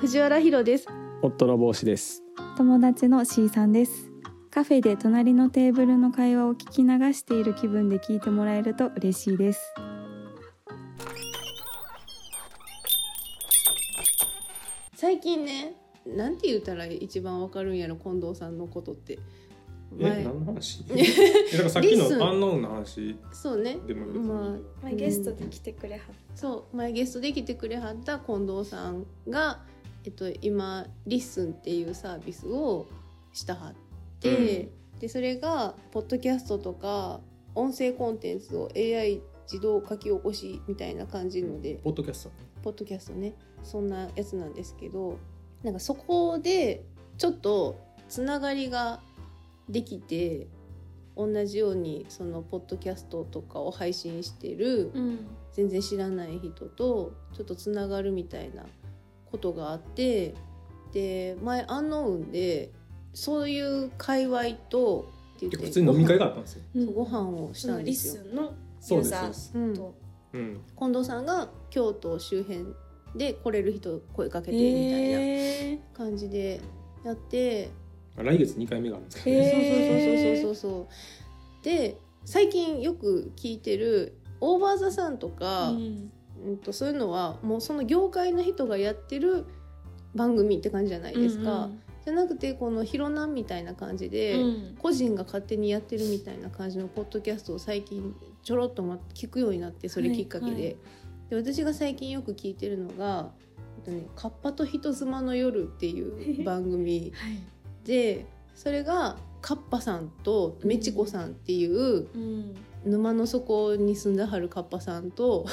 藤原ひろです。夫の帽子です。友達の C さんです。カフェで隣のテーブルの会話を聞き流している気分で聞いてもらえると嬉しいです。最近ねなんて言ったら一番わかるんやろ近藤さんのことって。え前。何の話？えだからさっきのアンノウンの話そうね。でも別にまあ前ゲストで来てくれはっそう。前ゲストで来てくれはった近藤さんが、えっと、今 LISTEN っていうサービスをしたはって、でそれがポッドキャストとか音声コンテンツを AI 自動書き起こしみたいな感じので、ポッドキャストポッドキャストね。そんなやつなんですけどなんかそこでちょっとつながりができて同じようにそのポッドキャストとかを配信してるうん。全然知らない人とちょっとつながるみたいなことがあってで前アンノウンでそういう界隈とって言って普通に飲み会があったんですよ。ご飯をしたんですよ。のそうですそうです。うん、と。うん。近藤さんが京都周辺で来れる人声かけてみたいなえ感じでやって、来月2回目があるんですけどへねー。そうそうそうそうそうそう。で最近よく聞いてるオーバーザさんとか、うんうん、とそういうのはもうその業界の人がやってる番組って感じじゃないですか、じゃなくてこの「ヒロナン」みたいな感じで、うん。個人が勝手にやってるみたいな感じのポッドキャストを最近ちょろっとま聞くようになってそれきっかけで,、はいはい。で私が最近よく聞いてるのがえっとね「カッパと人妻の夜」っていう番組 はい。でそれがカッパさんとメチコさんっていううん沼の底に住んではるカッパさんと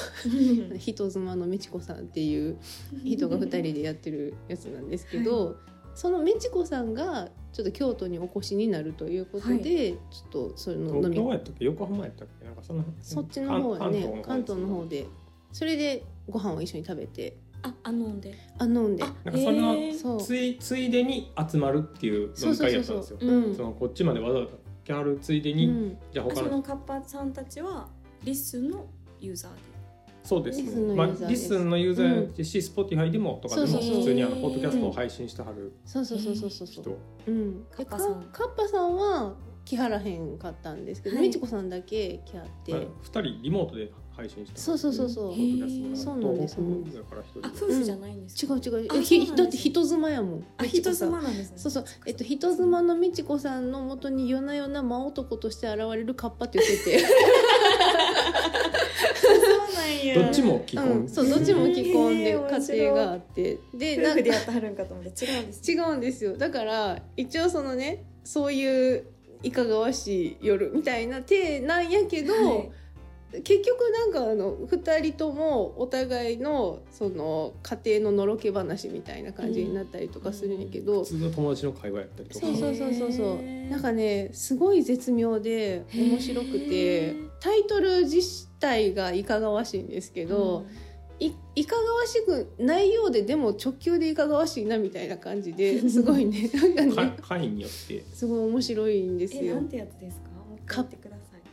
人妻のメチコさんっていう人が2人でやってるやつなんですけど、そのメチコさんがちょっと京都にお越しになるということで、ちょっとそれの飲東み京やったっけ横浜やったっけなんかそのそっちの方やね関東の方でで。それでご飯を一緒に食べて。ああ飲んで。あ飲んで。あなんかそれのついついでに集まるっていう飲み会やったんですよ。そうそうそう。そのこっちまでわざわざ来はるついでに、うん。じゃあ他の。あそのカッパさんたちは LISTEN のユーザーで。そうです LISTEN のねまあユーザーです。 LISTEN のユーザーですし、Spotify でもとかでも普通にあのポッドキャストを配信してはるそうそうそうそうそうそう。人。うん、カッパさん。でカッパさんは来はらへんかったんですけど、はい。メチコさんだけ来はって、まあ二人リモートで配信してそうそうそうそう、そうなんです。東北だから一人あ夫婦じゃないんですか？違う違う。あえひだって人妻やもん。あ人妻なんですね。そうそう、えっと、人妻の美智子さんのもとに夜な夜な真男として現れるカッパって言ってて、そうなんや。どっちも既婚、う。ん、そうどっちも既婚で家庭があって。でなんか夫婦でやってはるんかと思って違うんです違うんですよ。だから一応そのねそういういかがわしい夜みたいな体なんやけど、はい結局なんかあの2人ともお互いのその家庭ののろけ話みたいな感じになったりとかするんやけど、普通の友達の会話やったりとか。そうそうそうそうそう。なんかねすごい絶妙で面白くへてー。タイトル自体がいかがわしいんですけど、いいかがわしくないようででも直球でいかがわしいなみたいな感じで すごいね。なんかか ね会によって。すごい面白いんですよ。えなん。てやつですか？もう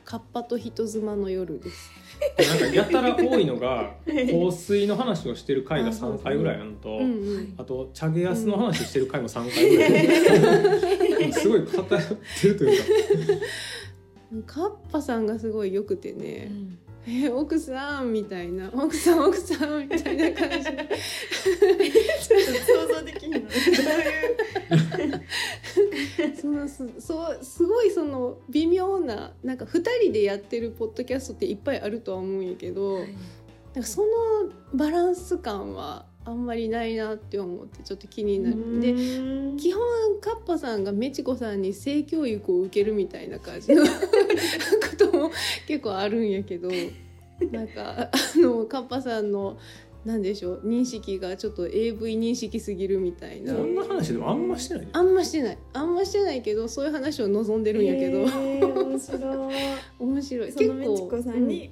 カッパと人妻の夜です。なんかやたら多いのが 香水の話をしてる回が3回ぐらいあるのと、うんうん。あとチャゲヤスの話してる回も3回ぐらい、すごい偏ってるという かカッパさんがすごい良くてね、うんえ奥さん？みたいな奥さん奥さん？みたいな感じで。ちょっと想像できんの。どういう？そのすそうすごいその微妙ななんか2人でやってるポッドキャストっていっぱいあるとは思うんやけど、なんかそのバランス感はあんまりないなって思ってちょっと気になる。でで基本カッパさんがメチコさんに性教育を受けるみたいな感じの ことも結構あるんやけどなんかあのカッパさんのなんでしょう認識がちょっと AV 認識すぎるみたいな。そんな話でもあんましてないあんましてない。あんましてないけどそういう話を望んでるんやけど、えー面白い。面白い。そのメチコさんに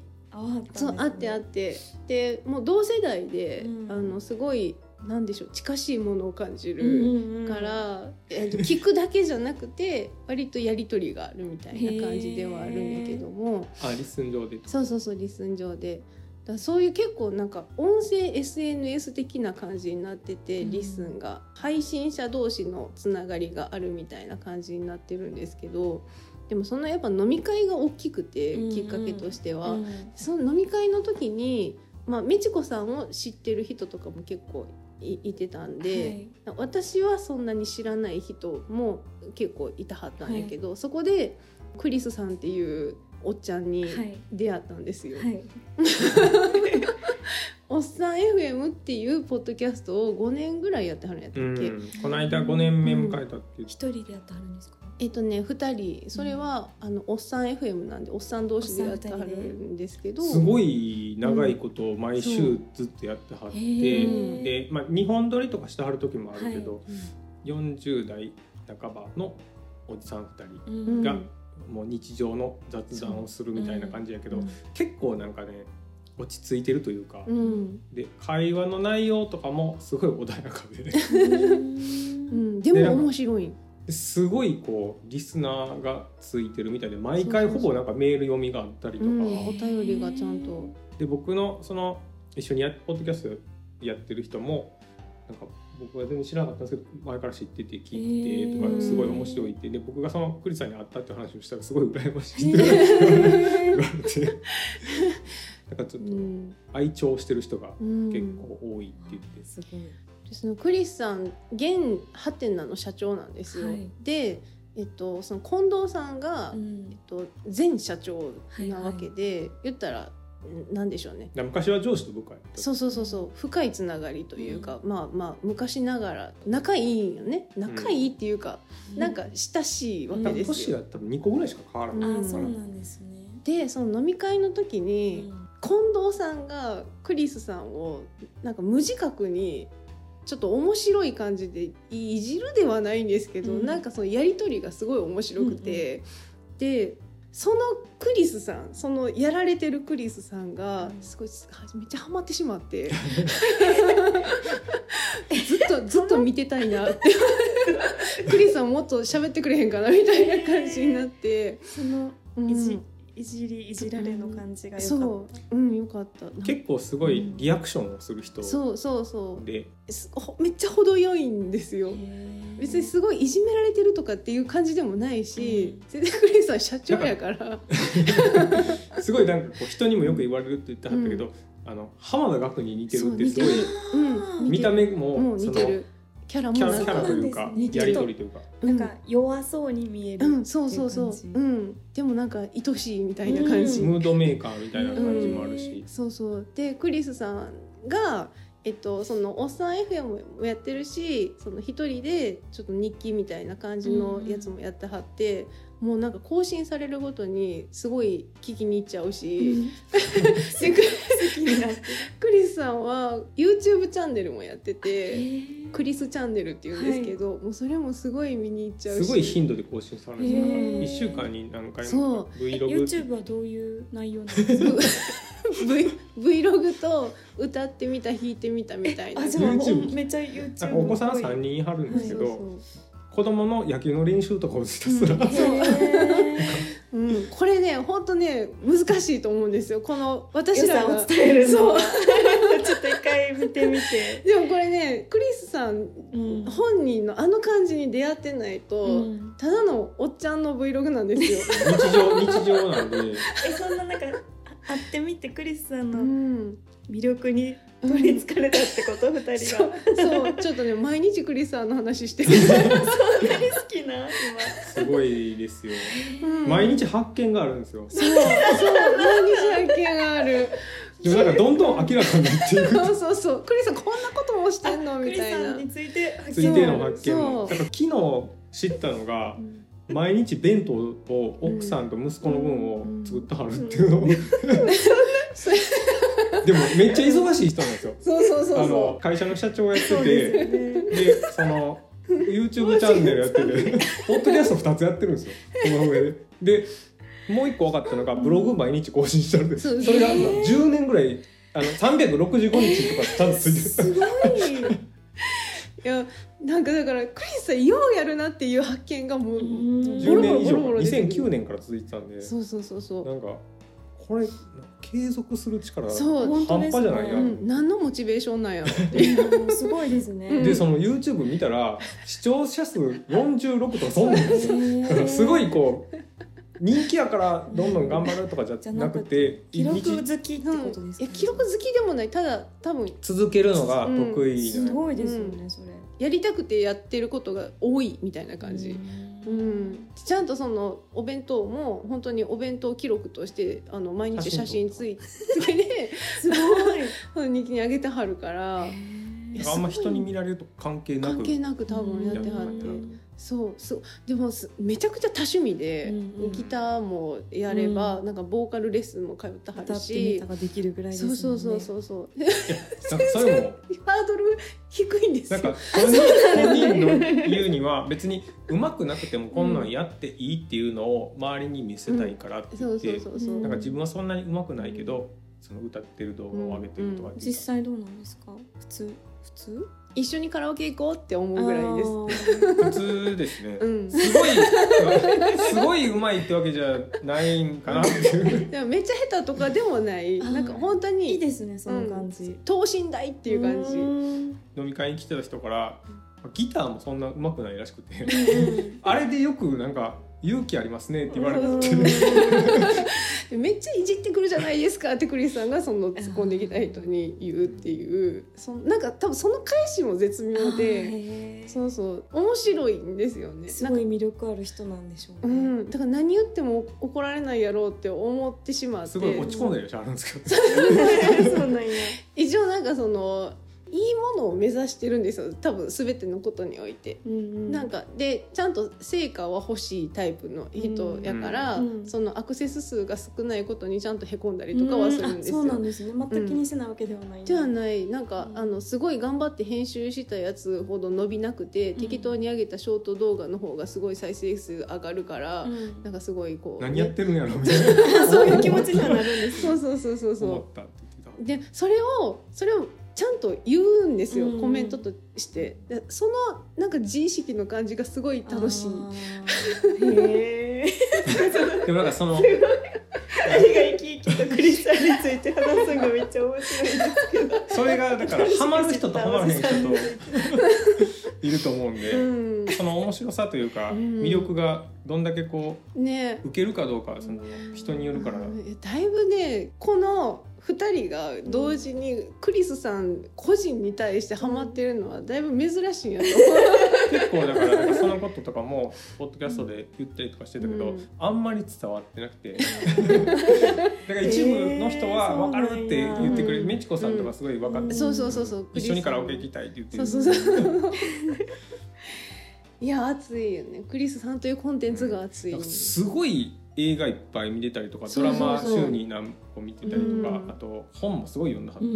そうあってあって。でもう同世代で、うん。あのすごいなんでしょう近しいものを感じうんるうんうん。から、えっと聞くだけじゃなくて割とやり取りがあるみたいな感じではあるんやけども。あ LISTEN 上で。そうそうそう LISTEN 上で。だからそういう結構なんか音声 SNS 的な感じになってて、うん。 LISTEN が。配信者同士のつながりがあるみたいな感じになってるんですけどでもそのやっぱ飲み会が大きくてうんうん。きっかけとしては、うん。その飲み会の時に、まあ、美智子さんを知ってる人とかも結構いいてたんで、私はそんなに知らない人も結構いたはったんやけど、そこでクリスさんっていうおっちゃんにはい。はい出会ったんですよ。はい。おっさん FM っていうポッドキャストを5年ぐらいやってはるんやったっうけ、ん、この間5年目迎えたって言って一人でやってはるんですか？えっとね2人それは、あのおっさん FM なんでおっさん同士でやってはるんですけど。すごい長いことを毎週ずっとやってはって、で、まあ、2本撮りとかしてはる時もあるけど、はい。40代半ばのおじさん2人うん。がもう日常の雑談をするみたいな感じやけど、うん。結構なんかね落ち着いてるというか、うん。で会話の内容とかもすごい穏やかでうん、でも面白いすごいこうリスナーがついてるみたいで毎回ほぼなんかメール読みがあったりとか、うん、お便りがちゃんと。で僕のその一緒にやポッドキャストやってる人もなんか僕は全然知らなかったんですけど前から知ってて聞いてとかすごい面白いって。で僕がそのクリスさんに会ったって話をしたら すごい羨ましいって言われて。なんかちょっとうん愛聴してる人がうん結構多いって言って、すごい。でそのクリスさん現ハテナの社長なんですよ、はい。で、えっと、その近藤さんが、うん。えっと、前社長なわけで、言ったらんなんでしょうね。昔は上司と部下そうそうそうそう。深いつながりというか、まあまあ昔ながら仲いいんよね。仲いいっていうか、なんか親しいわけですよ。年は多分2個ぐらいしか変わらない、うん。あそうなんですね。でその飲み会の時うに、ん。近藤さんがクリスさんをなんか無自覚にちょっと面白い感じでいじるではないんですけど、うん。なんかそのやり取りがすごい面白くて、でそのクリスさんそのやられてるクリスさんがうん。すごいめっちゃハマってしまって。ずっとずっと見てたいなって。クリスさんもっと喋ってくれへんかなみたいな感じになって。そのうんいじりいじられの感じがよかった。そう、うん、よかった。結構すごいリアクションをする人。そうそうそう。で。めっちゃ程よいんですよ。別にすごいいじめられてるとかっていう感じでもないし、全然クリスさん社長やから。すごいなんかこう人にもよく言われるって言ってはったけど、あの浜田岳に似てるってすごいそうん。見た目ももそのう似てるキャラもキャラというか似てるやり取りというか。なんか弱そうに見えるうんそうそうそう。っていうん。でもなんか愛しいみたいな感じ、うムードメーカーみたいな感じもあるし、そうそう。でクリスさんがえっと、そのおっさん FM もやってるしその一人でちょっと日記みたいな感じのやつもやってはって、もうなんか更新されるごとにすごい聞きに行っちゃうし、でク好きになってクリスさんは YouTube チャンネルもやってて、るクリスチャンネルっていうんですけど、もうそれもすごい見に行っちゃうし。すごい頻度で更新される。んですよへー1週間に何回そも Vlog YouTube はどういう内容なんですか v Vlog と歌ってみた弾いてみたみたいなあじゃあ YouTube めっちゃ YouTube かお子さん3人いはるんですけど、そうそう子供の野球の練習とかをひたすら、うん。う。ん、これね本当ね難しいと思うんですよ。この私良らを伝えるの。そう。は ちょっと一回見てみて、でもこれねクリスさんうん。本人のあの感じに出会ってないと、うん。ただのおっちゃんの Vlog なんですよ。日常日常なんで。えそんななんかあ会ってみてクリスさんうのん、魅力に取りつかれたってこと？二人そうがそう。ちょっとね毎日クリスさんの話して。る、そんなに好きな？すごいですよ。うん。毎日発見があるんですよ。そうそう。毎日発見がある。でもなんかどんどん明らかになっていく。そうそうそう。クリスさんこんなこともしてんの？今クリスみたいな。さんについてついての発見。そう。もだから昨日知ったのがうん。毎日弁当を奥さんと息子の分を作ってはるっていうのを、それ でもめっちゃ忙しい人なんですよ。そうそうそうあのそ会社の社長やっててでその YouTube チャンネルやっててポッドキャスト2つやってるんですよ。その上で。でもう一個分かったのがブログ毎日更新してるんですそうそれがへー10年ぐらいあの365日とかちゃんとついてる。すごい。ういやなんかだからクリスさんようやるなっていう発見がもううんボ10ロボロ年以上ボロボロ出てくる。2009年から続いてたんで。そうそうそうそう。なんかここれ継続する力そう本当ですね半端じゃないなうん、何のモチベーションなんやろってう。んすごいですね。うんでその YouTube 見たら視聴者数46とかそんなんですすごいこう人気やからどんどん頑張るとかじじゃなくて記録日好きってことですか、いや記録好きでもない。ただ多分続けるのが得意。すな、ごいですよね、それ。やりたくてやってることが多いみたいな感じ、うん、ちゃんとそのお弁当も本当にお弁当記録としてあの毎日写真ついつけて すごい。日記にあげてはるからあんま人に見られると関係なく。関係なく多分やってはって、うん。そうそう。でもすめちゃくちゃ多趣味で、うんうん。ギターもやれば、うん。なんかボーカルレッスンも通っては歌るってみしたができるぐらいですもんね。そうそうそうそうそう。なんかそれも。ハードル低いんですよ。なんか本人本人の言うには別に上手くなくてもこんなんやっていいっていうのを周りに見せたいからってそう言って、そうそうそう、う。んなんか自分はそんなに上手くないけどその歌ってる動画を上げてるとかっていう実際どうなんですか？普通普通？一緒にカラオケ行こうって思うぐらいです。あ普通ですね、うん。すごいすごい上手いってわけじゃないんかな。っていうでもめっちゃ下手とかでもない。なんか本当ーいいにですねその感じ。等身大っていう感じ。ん。飲み会に来てた人からギターもそんな上手くないらしくて。うん あれでよくなんか勇気ありますねって言われてめっちゃいじってくるじゃないですかってクリスさんがその突っ込んできた人に言うっていう。そなんか多分その返しも絶妙でそうそう。面白いんですよね。なんかすごい魅力ある人なんでしょううね。ん、だから何言っても怒られないやろうって思ってしまって。すごい落ち込んでる人あるんですけど。そうなんや。一応なんかそのいいものを目指してるんですよ。多分全てのことにおいて。うんうん。なんかでちゃんと成果は欲しいタイプの人やから、うんうん。そのアクセス数が少ないことにちゃんとへこんだりとかはするんですよ。うあそうなんですね。全く気にしてないわけではない。んだ。ではない。なんか、うん。あのすごい頑張って編集したやつほど伸びなくて、ん。適当に上げたショート動画の方がすごい再生数上がるから、うん。なんかすごいこう、何やってるんやろみたいな。そういう気持ちにはなるんですね。そうそうそうそうそう。でそれをそれをちゃんと言うんですよ、うん。コメントとして。でそのなんか自意識の感じがすごい楽しい。でもなんかその二人が生き生きとクリスタルについて話すのがめっちゃ面白いですけど。それがだからハマる人とハマらへん人といると思うんで、うん。その面白さというかうん。魅力がどんだけこね。う受けるかどうかはその人によるから、うんだいぶねこの2人が同時にクリスさん個人に対してハマってるのはだいぶ珍しいんやと。思 結構だからそのこととかもポッドキャストで言ったりとかしてたけど、うん。あんまり伝わってなくて。だから一部の人は分かるって言ってくれるうんメチコさんとかすごい分かって、うん。そうそうそうそう一緒にカラオケ行きたいって言ってる。そうそうそう。いや熱いよね。クリスさんというコンテンツが熱い、すごい映画いっぱい見てたりとかドそうそう。ラマ週に何個見てたりとか、うん。あと本もすごい読んだはって、う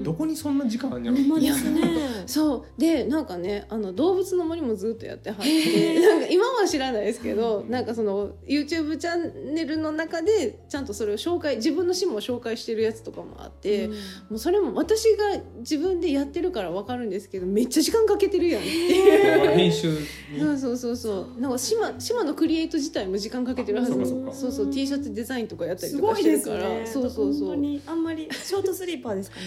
ん。どこにそんな時間あんやろほんまですね。そう。でなんかねあの動物の森もずっとやってはって。なんか今は知らないですけどうん。なんかその YouTube チャンネルの中でちゃんとそれを紹介自分の詩も紹介してるやつとかもあって、もうそれも私が自分でやってるから分かるんですけどめっちゃ時間かけてるやんって。いう。編集に。そうそうそうそう。なんか島島のクリエイト自体も時間かけてるはず。あそうかそうか。そうそう。T シャツデザインとかやったりとかしてですねるから。そうそうそう。本当にあんまりショートスリーパーですかね。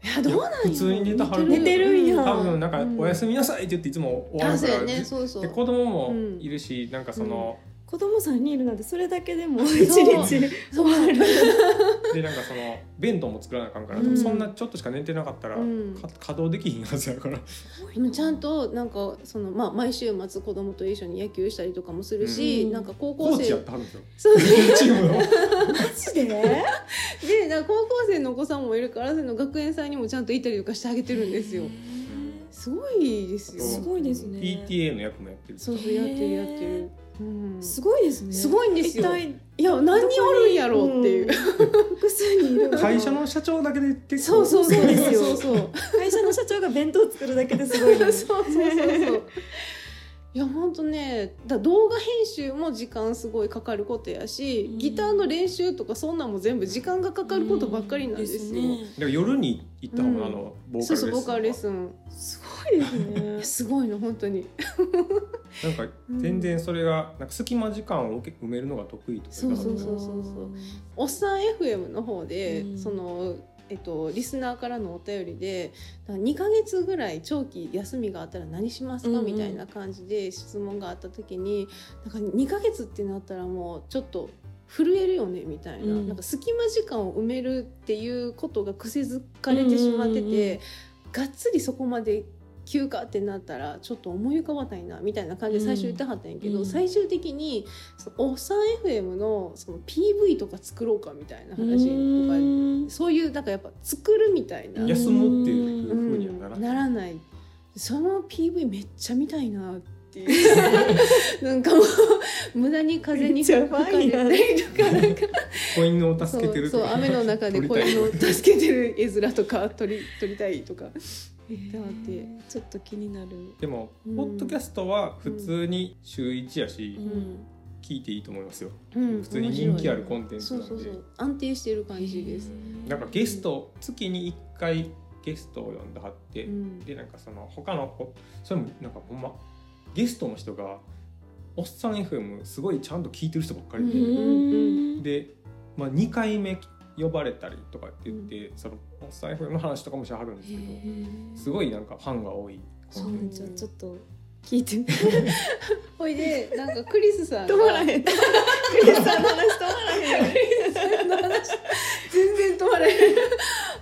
いやどうなん普通に寝たはる。寝てるん。や多分なんかうん「おやすみなさい」って言っていつも終わあるから、ね。そうそう。で子供もいるし、なんかその、子供さんにいるなんてそれだけでも 一そう。日そうでなんかその弁当も作らなあかんから、うん。そんなちょっとしか寝てなかったら、うん。か稼働できひんはずやから。ちゃんとなんかその、まあ、毎週末子供と一緒に野球したりとかもするし、うん。なんか高コーチや校生ってはるんですよ。そう。チームの。マジで？でなんか高校生のお子さんもいるからその学園祭にもちゃんと行ったりとかしてあげてるんですよ。すごいですよ。すごいですね。PTA の役もやってる。そうそうやってるやってる、うん、すごいですね。すごいんですよ。一体いや何人おるんやろうっていう、複数にいる。の会社の社長だけで結構。そうそうそうそうですよ。そうそう会社の社長が弁当作るだけですごいそうそうそうそういや本当ねだ動画編集も時間すごいかかることやし、うん。ギターの練習とかそんなんも全部時間がかかることばっかりなんですよ。ね。だから夜に行った方が、うん。あのボーカそうルそうボーカルレッンスン。すごいですね。すごいの本当に。なんか全然それがなんか隙間時間を埋めるのが得意とか。そうそうそうそうそう。おっさん FM の方で、うん。そのえっと、リスナーからのお便りでだから2ヶ月ぐらい長期休みがあったら何しますか、うんうん。みたいな感じで質問があった時になんか2ヶ月ってなったらもうちょっと震えるよね？みたいな,、うん。なんか隙間時間を埋めるっていうことが癖づかれてしまってて、うんうんうんうん。がっつりそこまで休暇ってなったらちょっと思い浮かばないなみたいな感じで最初言ってはったんやけど、うん。最終的にそのおっさん FM のその PV とか作ろうかみたいな話とかそういうなんかやっぱ作るみたいな、休もうっていううんふうにはならない、ならない。その PV めっちゃ見たいなって。い うなんかもう無駄に風に吹かれたりとかなんか。子犬をそ助けてるうそう雨の中で子犬を助けてる絵面とか撮り撮りたいとか。言ってはって。ちょっと気になる。でも、うん。ポッドキャストは普通に週1やし、うん。聞いていいと思いますよ。うん普通に人気あるコンテンツなんで。そうそう安定してる感じです。なんかゲスト月に1回ゲストを呼んではって、うん。でなんかその他のほそれもなんかほんまゲストの人が「おっさん FM」すごいちゃんと聞いてる人ばっかりで、うんで、まあ、2回目呼ばれたりとかって言って、そのおっさん FM の話とかもしはるんですけどすごいなんかファンが多い。そうなんじゃちょっと聞いて。み ほいでなんかクリスさんが。止まらへん。クリスさんの話止まらへん全然止まらへん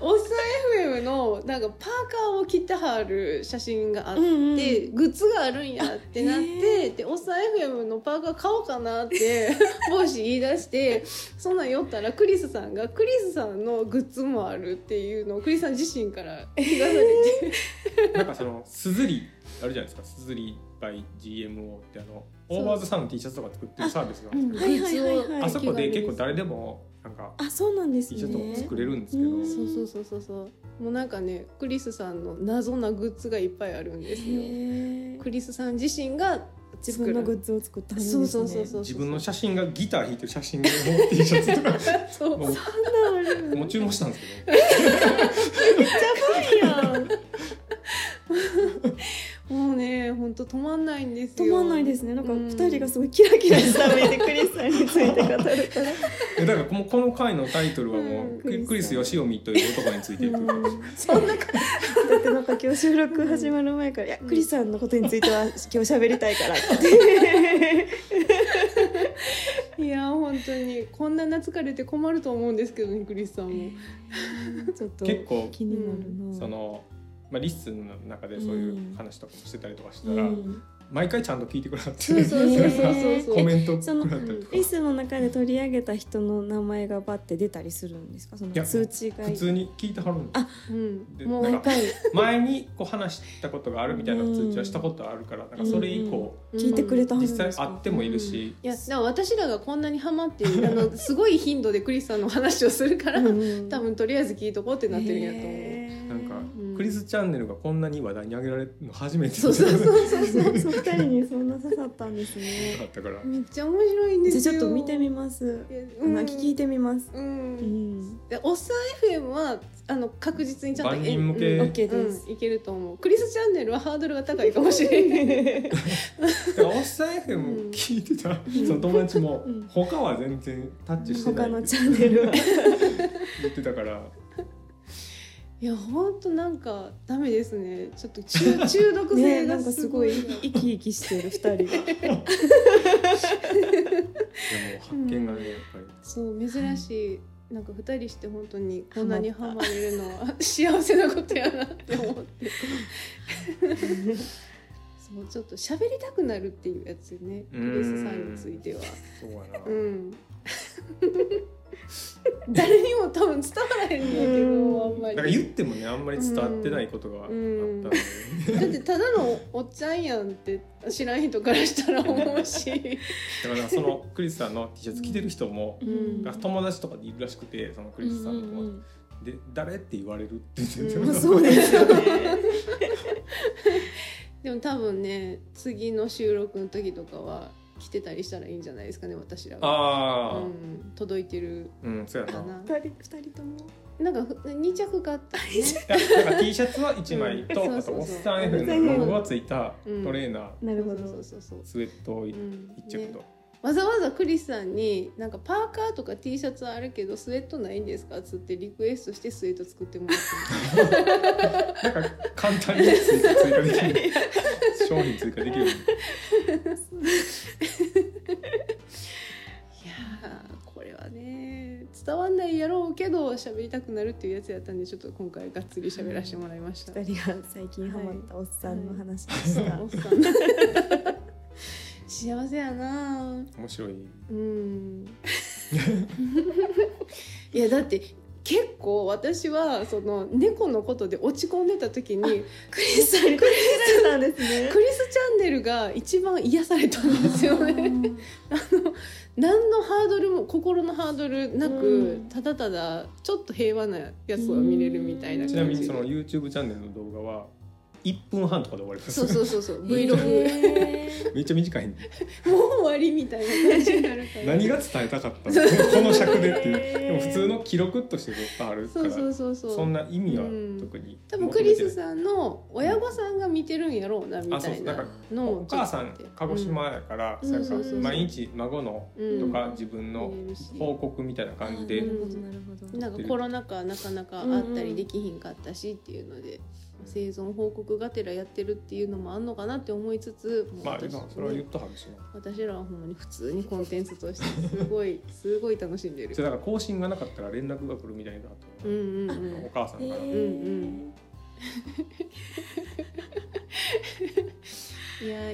おっさん FM のなんかパーカーを着てはる写真があって、うんうん。グッズがあるんやってなっへてでおっさん FM のパーカー買おうかなって 帽子言い出してそんなん酔ったらクリスさんがクリスさんのグッズもあるっていうのをクリスさん自身から聞かされて、なんかそのすずりあるじゃないですか。すずり by GMO ってあのオーバーズさんの T シャツとか作ってるサービスがあるんですけど、あそこで結構誰でもなんかあそうなんですね。作れるんですけど、うん。そうそうそうそう。そうもうなんかねクリスさんの謎なグッズがいっぱいあるんですよ。クリスさん自身が自分のグッズを作ったはずそうですねそうそうそう。自分の写真がギター弾いてる写真の T シャツとか。そう。もうもう注文したんですけど。い やもうね本当止まんないんですよ止まんないですね。なんかうん。二人がすごいキラキラした目でクリスさんについて語るから。えだからこのこの回のタイトルはもう、うんクリス・ヨシオミという男についてい。く、そんなだってなんか今日収録始まる前から「いやクリスさんのことについては今日喋りたいから」って。いや本当にこんな懐かれて困ると思うんですけどねクリスさんも。ちょっと結構気になるな。その、まあ、リッスンの中でそういう話とかもしてたりとかしたら、うん毎回ちゃんと聞いてくれはってそうそうそうそう。そうコメントくそのれはったりとか。リスの中で取り上げた人の名前がバッて出たりするんですか？そのいや通知が。普通に聞いてはるんですあうん。でもう前にこう話したことがあるみたいな通知はしたことあるからなんかそれ以降、聞いてくれた実際なん。ですか？会ってもいるし、いやでも私らがこんなにハマってあのすごい頻度でクリスさんの話をするから、うん多分とりあえず聞いとこうってなってるんやと思う。クリスチャンネルがこんなに話題に上げられるの初めて。そうそうそうそうそう。そう二人にそんな刺さったんですね。だったから。めっちゃ面白いんですよじゃあちょっと見てみます。うん。聞いてみます。ううん。んでおっさん FM はあの確実にちゃんと万人向け。うん。OK です。うんいけると思う。クリスチャンネルはハードルが高いかもしれない。おっさん。FM 聞いてた、その友達も、うん。他は全然タッチしてない。他のチャンネルは。言ってたからいやほんとなんかダメですね。ちょっと中 中毒性ねなんかがすごい生き生きしてる二人が。でも発見がねやっぱり。そう珍しい、なんか二人して本当にこんなにハマれるのは幸せなことやなって思って。そうちょっと喋りたくなるっていうやつね。クリスさんについては。そうやな、うん 誰にも多分伝わらへんねんけどあんまり。だから言ってもねあんまり伝わってないことがあったんで、だってただのおっちゃんやんって知らん人からしたら思うし、だからそのクリスさんの T シャツ着てる人も、友達とかでいるらしくてそのクリスさんの友達、で誰って言われるって言ってうんたそうですよね。でもも多分ね次の収録の時とかは来てたりしたらいいんじゃないですかね私らが。ああうん、届いてる。うん、そうやな。かな。二人二人とも？なんかふ二着買った。ね。いやなんか T シャツは1枚と、うん。あとそうそうそう。おっさん F のロゴがついたうんトレーナー、なるほど。そうそうそうスウェットを1うん。着と、ねわざわざクリスさんになんかパーカーとか T シャツはあるけどスウェットないんですかっつってリクエストしてスウェット作ってもらったなんか簡単に追加できる商品追加できるいやーこれはね伝わんないやろうけど喋りたくなるっていうやつやったんでちょっと今回がっつり喋らせてもらいました。二人が最近ハマったおっさんの話でした、おっさん幸せやな。面白い。うん。いやだって結構私はその猫のことで落ち込んでた時にクリスさんにクリスさんですね。クリスチャンネルが一番癒されたんですよね。あの何のハードルも心のハードルなく、うん。ただただちょっと平和なやつを見れるみたいなちな感じ。でみにその YouTube チャンネルの動画は1分半とかで終わります。そうそうそうそう。Vlog へめっちゃ短いんでもう終わりみたいな感じになるから。何が伝えたかったの？この尺でっていう。でも普通の記録としてずっとあるからそうそうそうそう。そんな意味はうん。特に多分クリスさんの親御さんが見てるんやろうなみたいなあそうなんかのもお母さん鹿児島やから、うん。なんかそうそうそう毎日孫のうん。とか自分の報告みたいな感じで、うん。なるほどなるほど。なんかコロナ禍なかなかあったりできひんかったしっていうので、生存報告がてらやってるっていうのもあんのかなって思いつつまあ私でもそれは言っとはるしな私らはほんまに普通にコンテンツとしてすごい すごい楽しんでる。それだから更新がなかったら連絡が来るみたいなと、うんうんうん。お母さんから、うんうんいや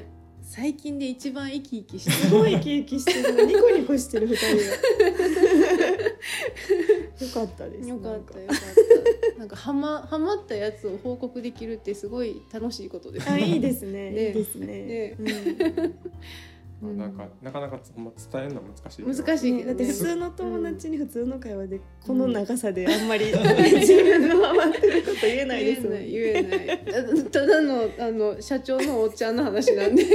最近で一番生き生きしてすごい生き生きしてるニコニコしてる二人が よかったです。るよかったよかった。なんかハマハマったやつを報告できるってすごい楽しいことですあいいですね。ねいいですね。ねうんまあなんかなかなかほんま伝えるのは難しい難しいだって普通の友達に普通の会話でこの長さであんまり 自分のハマってること言えないですもん言えない。たただのあの社長のおっちゃんの話なんで。い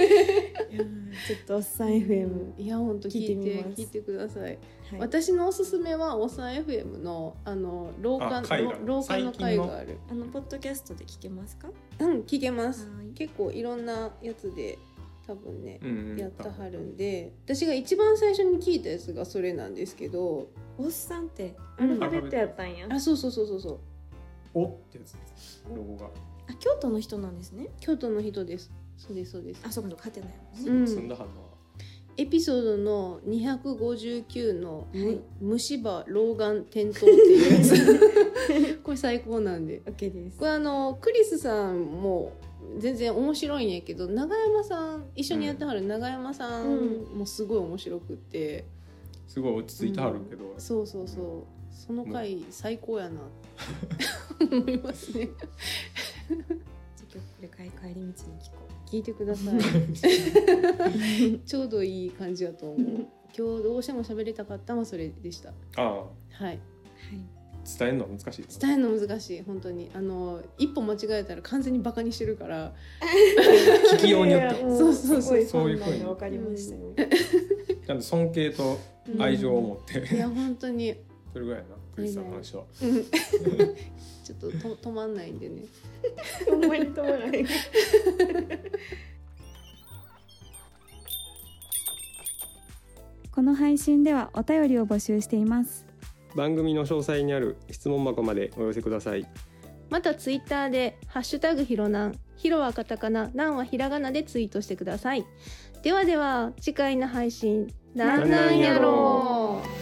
やーちょっとおっさん FM、いや本当聞いて聞いてみます。聞いてください、はい、私のおすすめはおっさん FM のあの廊下あ会が。廊下の会がある。あのポッドキャストで聞けますか？うん聞けます。はい。結構いろんなやつで多分ねうんうんやってはるんで私が一番最初に聞いたやつがそれなんですけどおっさんってアうん。ルファベットやったんや、あそうそうそうそうそう。おってやつですロゴが。あ京都の人なんですね。京都の人です。そうですそうです。あそうかそうか勝てないもんね、うん。積んだはんのは。エピソードの259のむ、はい。虫歯老眼転倒っていうやつ。これ最高なんで。OK です。これあのクリスさんも全然面白いんやけど永山さん一緒にやってはる永山さんもすごい面白くって、すごい落ち着いてはるけど、そうそうそう。その回最高やな。思いますね。じゃあ今日これ帰帰り道に聞こ聞いてください。ちょうどいい感じやと思う。今日どうしても喋りたかったのはそれでした。ああ。はい。うはい伝えるのは難しい伝えるの難しい本当に。あの一歩間違えたら完全にバカにしてるから。聞きようによって。そうそうそうすごい判断が分かりました。よ、ちゃんと尊敬と愛情を持って、いや本当に。それぐらいやなクリスさんの話は。うん。ちょっとと止まんないんでね。ほんまに止まらへんこの配信ではお便りを募集しています番組の詳細にある質問箱までお寄せください。またツイッターでハッシュタグひろなん。ひろはカタカナ。なんはひらがなでツイートしてください。ではでは次回の配信なんなんやろう。